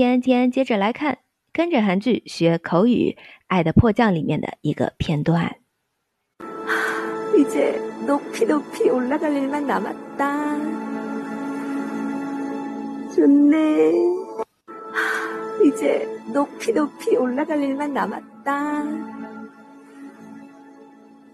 天天接着来看，跟着韩剧学口语，《爱的迫降》里面的一个片段。 이제 높이 높이 올라갈 일만 남았다. 좋네. 이제 높이 높이 올라갈 일만 남았다.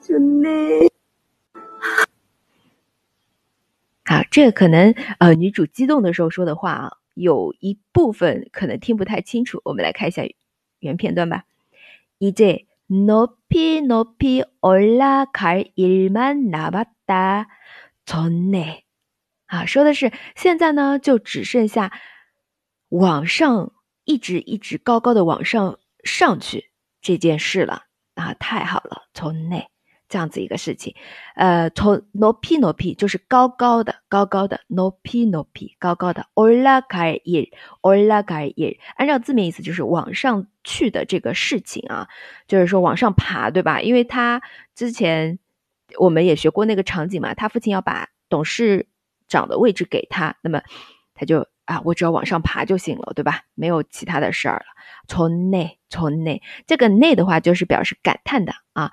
좋네.好，这个可能呃女主激动的时候说的话啊， 有一部分可能听不太清楚。我们来看一下原片段吧。이제높이높이올라갈 일만 남았다. 좋네.啊，说的是现在呢，就只剩下往上一直一直高高的往上上去这件事了啊，太好了，좋네. 这样子一个事情，呃，从 nopi nopi 就是高高的，高高的 nopi nopi 高高的 ola kai ir ola kai ir，按照字面意思就是往上去的这个事情啊，就是说往上爬，对吧？因为他之前我们也学过那个场景嘛，他父亲要把董事长的位置给他，那么他就啊，我只要往上爬就行了，对吧？没有其他的事儿了。从内从内，这个内的话就是表示感叹的啊。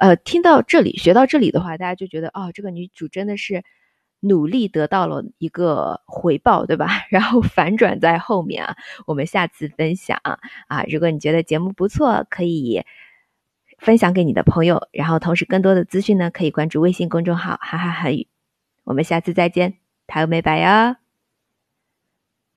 呃，听到这里，学到这里的话，大家就觉得哦，这个女主真的是努力得到了一个回报，对吧？然后反转在后面啊，我们下次分享啊。如果你觉得节目不错，可以分享给你的朋友，然后同时更多的资讯呢，可以关注微信公众号“哈哈韩语”。我们下次再见，台美拜呀。